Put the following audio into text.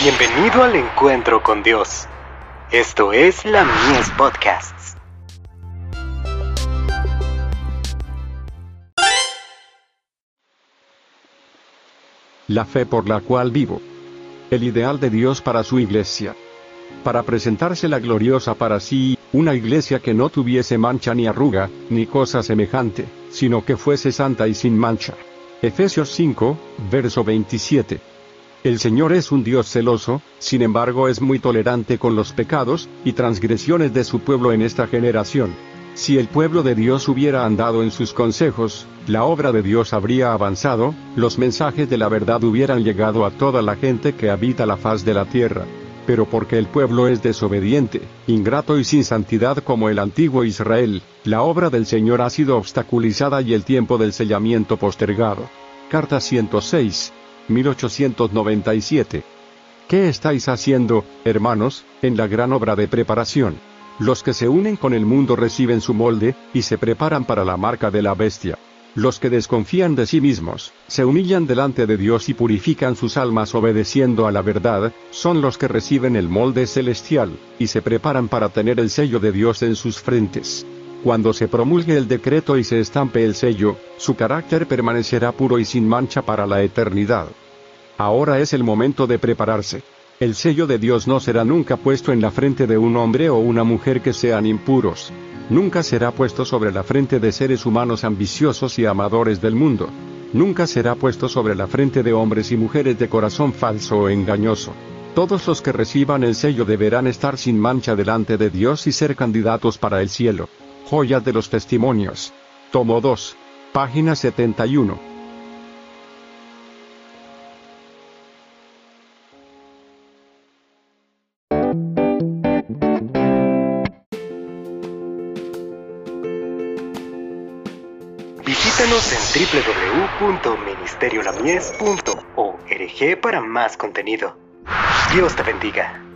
Bienvenido al encuentro con Dios. Esto es la Mies Podcasts. La fe por la cual vivo. El ideal de Dios para su iglesia. Para presentársela gloriosa para sí, una iglesia que no tuviese mancha ni arruga, ni cosa semejante, sino que fuese santa y sin mancha. Efesios 5, verso 27. El Señor es un Dios celoso, sin embargo es muy tolerante con los pecados y transgresiones de su pueblo en esta generación. Si el pueblo de Dios hubiera andado en sus consejos, la obra de Dios habría avanzado, los mensajes de la verdad hubieran llegado a toda la gente que habita la faz de la tierra. Pero porque el pueblo es desobediente, ingrato y sin santidad como el antiguo Israel, la obra del Señor ha sido obstaculizada y el tiempo del sellamiento postergado. Carta 106, 1897. ¿Qué estáis haciendo, hermanos, en la gran obra de preparación? Los que se unen con el mundo reciben su molde, y se preparan para la marca de la bestia. Los que desconfían de sí mismos, se humillan delante de Dios y purifican sus almas obedeciendo a la verdad, son los que reciben el molde celestial, y se preparan para tener el sello de Dios en sus frentes. Cuando se promulgue el decreto y se estampe el sello, su carácter permanecerá puro y sin mancha para la eternidad. Ahora es el momento de prepararse. El sello de Dios no será nunca puesto en la frente de un hombre o una mujer que sean impuros. Nunca será puesto sobre la frente de seres humanos ambiciosos y amadores del mundo. Nunca será puesto sobre la frente de hombres y mujeres de corazón falso o engañoso. Todos los que reciban el sello deberán estar sin mancha delante de Dios y ser candidatos para el cielo. Joya de los Testimonios. Tomo 2. Página 71. Visítanos en www.ministeriolamies.org para más contenido. Dios te bendiga.